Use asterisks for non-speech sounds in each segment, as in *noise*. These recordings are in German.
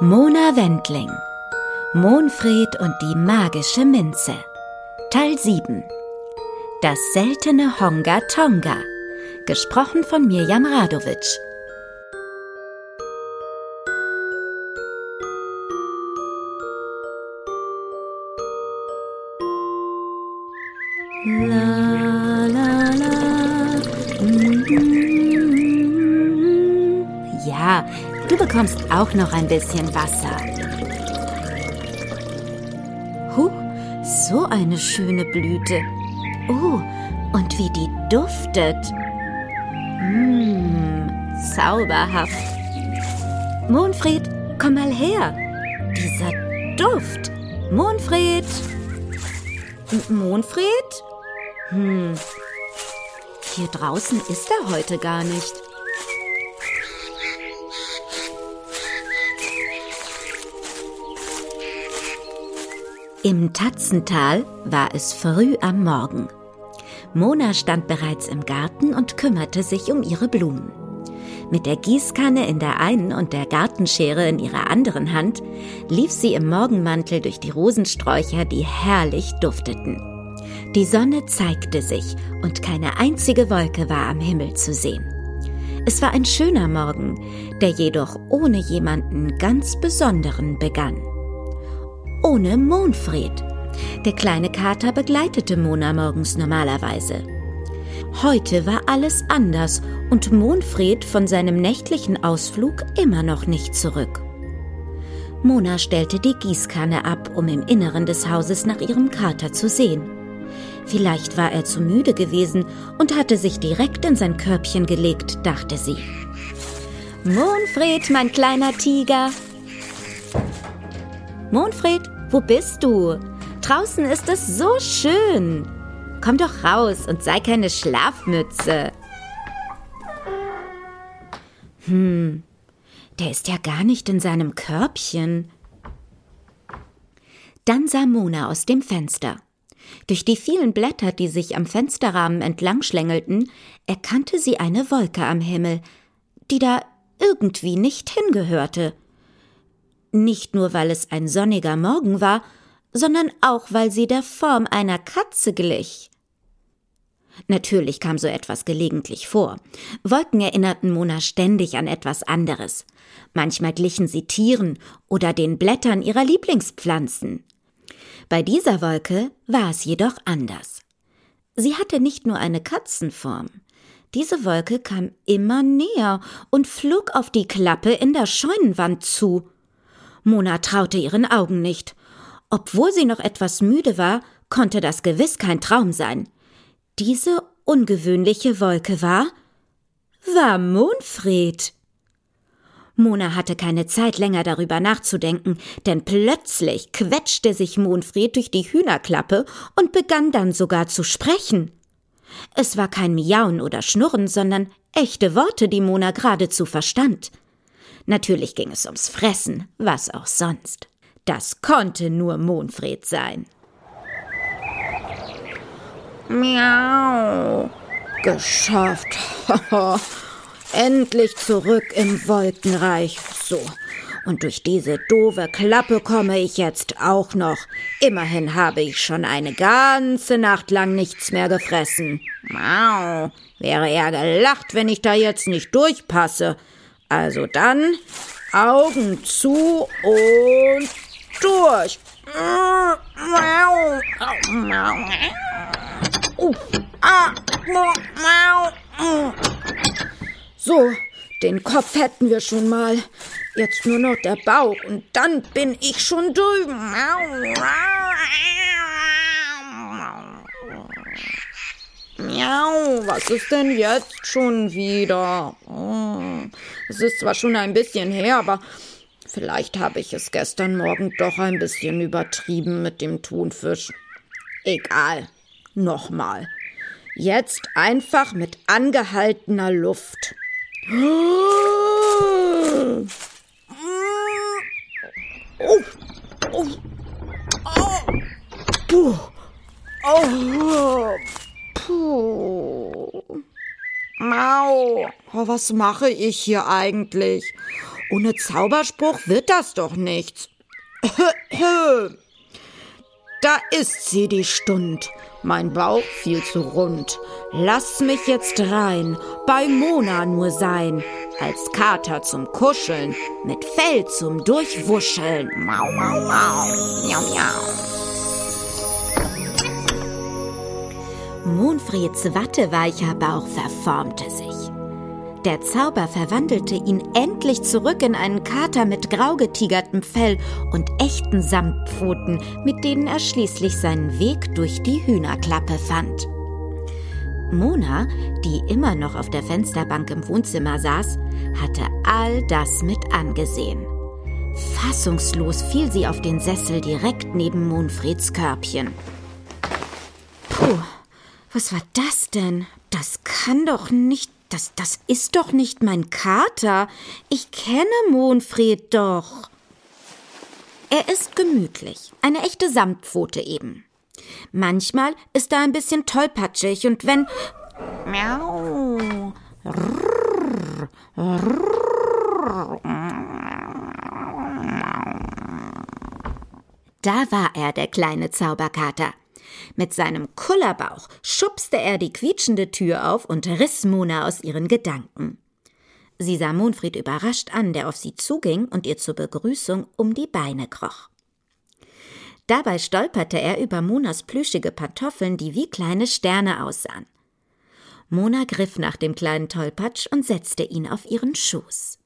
Mona Wendling Monfred und die magische Minze Teil 7 Das seltene Honga Tonga Gesprochen von Mirjam Radovic. La la la Ja, Du bekommst auch noch ein bisschen Wasser. Huh, so eine schöne Blüte. Oh, und wie die duftet. Mmm, zauberhaft. Monfried, komm mal her. Dieser Duft. Monfried. Monfried? Hm. Hier draußen ist er heute gar nicht. Im Tatzental war es früh am Morgen. Mona stand bereits im Garten und kümmerte sich um ihre Blumen. Mit der Gießkanne in der einen und der Gartenschere in ihrer anderen Hand lief sie im Morgenmantel durch die Rosensträucher, die herrlich dufteten. Die Sonne zeigte sich und keine einzige Wolke war am Himmel zu sehen. Es war ein schöner Morgen, der jedoch ohne jemanden ganz Besonderen begann ohne Monfred. Der kleine Kater begleitete Mona morgens normalerweise. Heute war alles anders und Monfred von seinem nächtlichen Ausflug immer noch nicht zurück. Mona stellte die Gießkanne ab, um im Inneren des Hauses nach ihrem Kater zu sehen. Vielleicht war er zu müde gewesen und hatte sich direkt in sein Körbchen gelegt, dachte sie. Monfred, mein kleiner Tiger, Monfred, wo bist du? Draußen ist es so schön. Komm doch raus und sei keine Schlafmütze. Hm, der ist ja gar nicht in seinem Körbchen. Dann sah Mona aus dem Fenster. Durch die vielen Blätter, die sich am Fensterrahmen entlang schlängelten, erkannte sie eine Wolke am Himmel, die da irgendwie nicht hingehörte nicht nur weil es ein sonniger Morgen war, sondern auch weil sie der Form einer Katze glich. Natürlich kam so etwas gelegentlich vor. Wolken erinnerten Mona ständig an etwas anderes. Manchmal glichen sie Tieren oder den Blättern ihrer Lieblingspflanzen. Bei dieser Wolke war es jedoch anders. Sie hatte nicht nur eine Katzenform. Diese Wolke kam immer näher und flog auf die Klappe in der Scheunenwand zu. Mona traute ihren Augen nicht. Obwohl sie noch etwas müde war, konnte das gewiss kein Traum sein. Diese ungewöhnliche Wolke war war Monfred. Mona hatte keine Zeit länger darüber nachzudenken, denn plötzlich quetschte sich Monfred durch die Hühnerklappe und begann dann sogar zu sprechen. Es war kein Miauen oder Schnurren, sondern echte Worte, die Mona geradezu verstand. Natürlich ging es ums Fressen, was auch sonst. Das konnte nur Monfred sein. Miau. Geschafft. *laughs* Endlich zurück im Wolkenreich. So. Und durch diese doofe Klappe komme ich jetzt auch noch. Immerhin habe ich schon eine ganze Nacht lang nichts mehr gefressen. Mau. Wäre er gelacht, wenn ich da jetzt nicht durchpasse. Also dann Augen zu und durch. So, den Kopf hätten wir schon mal. Jetzt nur noch der Bauch und dann bin ich schon drüben. Miau, was ist denn jetzt schon wieder? Oh, es ist zwar schon ein bisschen her, aber vielleicht habe ich es gestern Morgen doch ein bisschen übertrieben mit dem Thunfisch. Egal. Nochmal. Jetzt einfach mit angehaltener Luft. Oh. Oh. Was mache ich hier eigentlich? Ohne Zauberspruch wird das doch nichts. *clears throat* Da ist sie, die Stund. Mein Bauch viel zu rund. Lass mich jetzt rein, bei Mona nur sein. Als Kater zum Kuscheln, mit Fell zum Durchwuscheln. Mau, mau, mau. Miau, miau. Monfreds watteweicher Bauch verformte sich. Der Zauber verwandelte ihn endlich zurück in einen Kater mit grau getigertem Fell und echten Samtpfoten, mit denen er schließlich seinen Weg durch die Hühnerklappe fand. Mona, die immer noch auf der Fensterbank im Wohnzimmer saß, hatte all das mit angesehen. Fassungslos fiel sie auf den Sessel direkt neben Monfreds Körbchen. Puh, was war das denn? Das kann doch nicht das, das ist doch nicht mein Kater. Ich kenne Monfred doch. Er ist gemütlich, eine echte Samtpfote eben. Manchmal ist er ein bisschen tollpatschig und wenn. Miau. Da war er, der kleine Zauberkater. Mit seinem Kullerbauch schubste er die quietschende Tür auf und riss Mona aus ihren Gedanken. Sie sah Monfried überrascht an, der auf sie zuging und ihr zur Begrüßung um die Beine kroch. Dabei stolperte er über Monas plüschige Pantoffeln, die wie kleine Sterne aussahen. Mona griff nach dem kleinen Tollpatsch und setzte ihn auf ihren Schoß.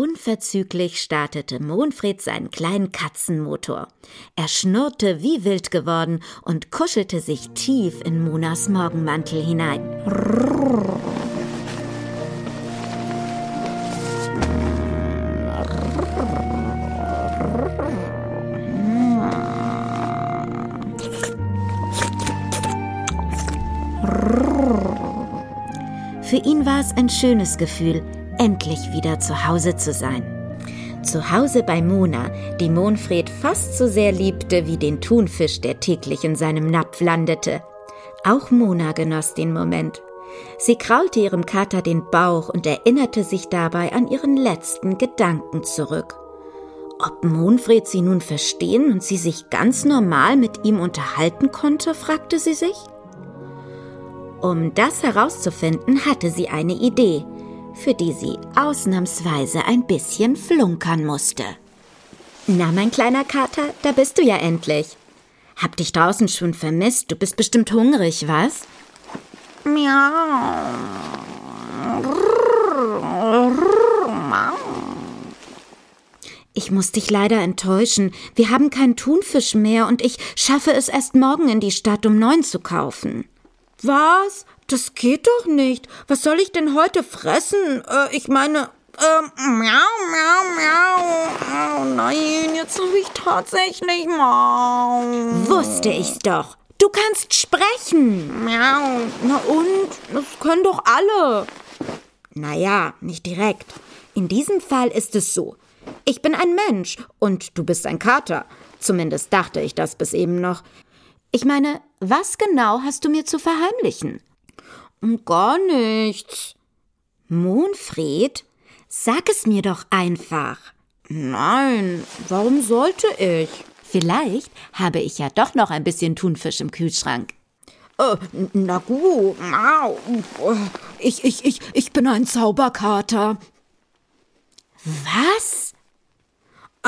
Unverzüglich startete Monfred seinen kleinen Katzenmotor. Er schnurrte wie wild geworden und kuschelte sich tief in Monas Morgenmantel hinein. Für ihn war es ein schönes Gefühl, endlich wieder zu Hause zu sein. Zu Hause bei Mona, die Monfred fast so sehr liebte wie den Thunfisch, der täglich in seinem Napf landete. Auch Mona genoss den Moment. Sie kraulte ihrem Kater den Bauch und erinnerte sich dabei an ihren letzten Gedanken zurück. Ob Monfred sie nun verstehen und sie sich ganz normal mit ihm unterhalten konnte, fragte sie sich. Um das herauszufinden, hatte sie eine Idee – für die sie ausnahmsweise ein bisschen flunkern musste. Na, mein kleiner Kater, da bist du ja endlich. Hab dich draußen schon vermisst. Du bist bestimmt hungrig, was? Miau. Ich muss dich leider enttäuschen. Wir haben keinen Thunfisch mehr und ich schaffe es erst morgen in die Stadt, um neuen zu kaufen. Was? Das geht doch nicht. Was soll ich denn heute fressen? Äh, ich meine, ähm, miau, miau, miau. Oh nein, jetzt habe ich tatsächlich Mau. Wusste ich's doch. Du kannst sprechen. Miau. Na und? Das können doch alle. Naja, nicht direkt. In diesem Fall ist es so. Ich bin ein Mensch und du bist ein Kater. Zumindest dachte ich das bis eben noch. Ich meine, was genau hast du mir zu verheimlichen? Gar nichts. Monfred, sag es mir doch einfach. Nein, warum sollte ich? Vielleicht habe ich ja doch noch ein bisschen Thunfisch im Kühlschrank. Äh, na gut. Ich, ich, ich, ich bin ein Zauberkater. Was?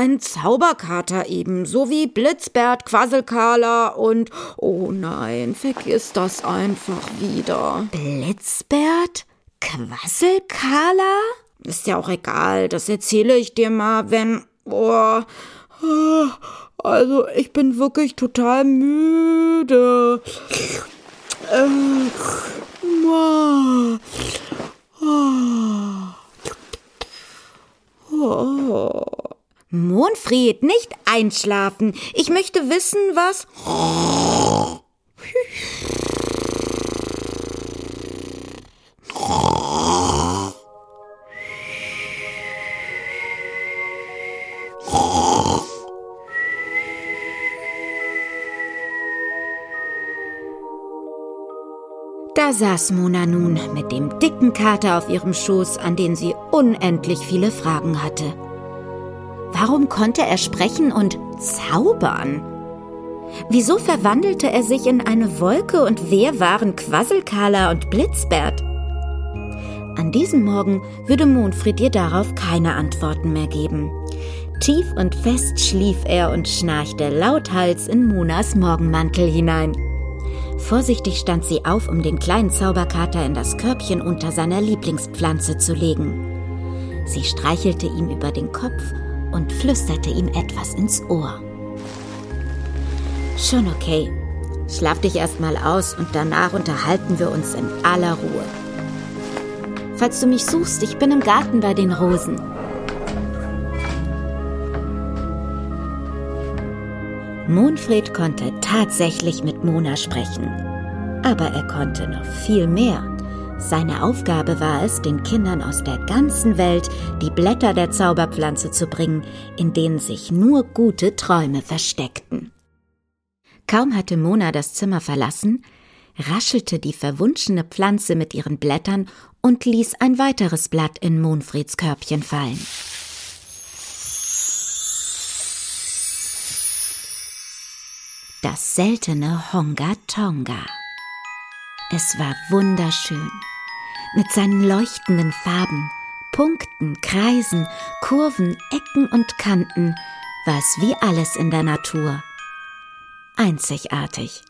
Ein Zauberkater eben, so wie Blitzbert, Quasselkala und oh nein, vergiss das einfach wieder. Blitzbert? Quasselkala? Ist ja auch egal, das erzähle ich dir mal, wenn. Oh, also, ich bin wirklich total müde. Äh. Monfried, nicht einschlafen. Ich möchte wissen, was. Da saß Mona nun mit dem dicken Kater auf ihrem Schoß, an den sie unendlich viele Fragen hatte. Warum konnte er sprechen und zaubern? Wieso verwandelte er sich in eine Wolke und wer waren Quasselkala und Blitzbert? An diesem Morgen würde Monfried ihr darauf keine Antworten mehr geben. Tief und fest schlief er und schnarchte lauthals in Monas Morgenmantel hinein. Vorsichtig stand sie auf, um den kleinen Zauberkater in das Körbchen unter seiner Lieblingspflanze zu legen. Sie streichelte ihm über den Kopf und flüsterte ihm etwas ins Ohr. Schon okay. Schlaf dich erstmal aus und danach unterhalten wir uns in aller Ruhe. Falls du mich suchst, ich bin im Garten bei den Rosen. Monfred konnte tatsächlich mit Mona sprechen. Aber er konnte noch viel mehr. Seine Aufgabe war es, den Kindern aus der ganzen Welt die Blätter der Zauberpflanze zu bringen, in denen sich nur gute Träume versteckten. Kaum hatte Mona das Zimmer verlassen, raschelte die verwunschene Pflanze mit ihren Blättern und ließ ein weiteres Blatt in Monfrieds Körbchen fallen. das seltene Honga Tonga. Es war wunderschön. Mit seinen leuchtenden Farben, Punkten, Kreisen, Kurven, Ecken und Kanten war es wie alles in der Natur. Einzigartig.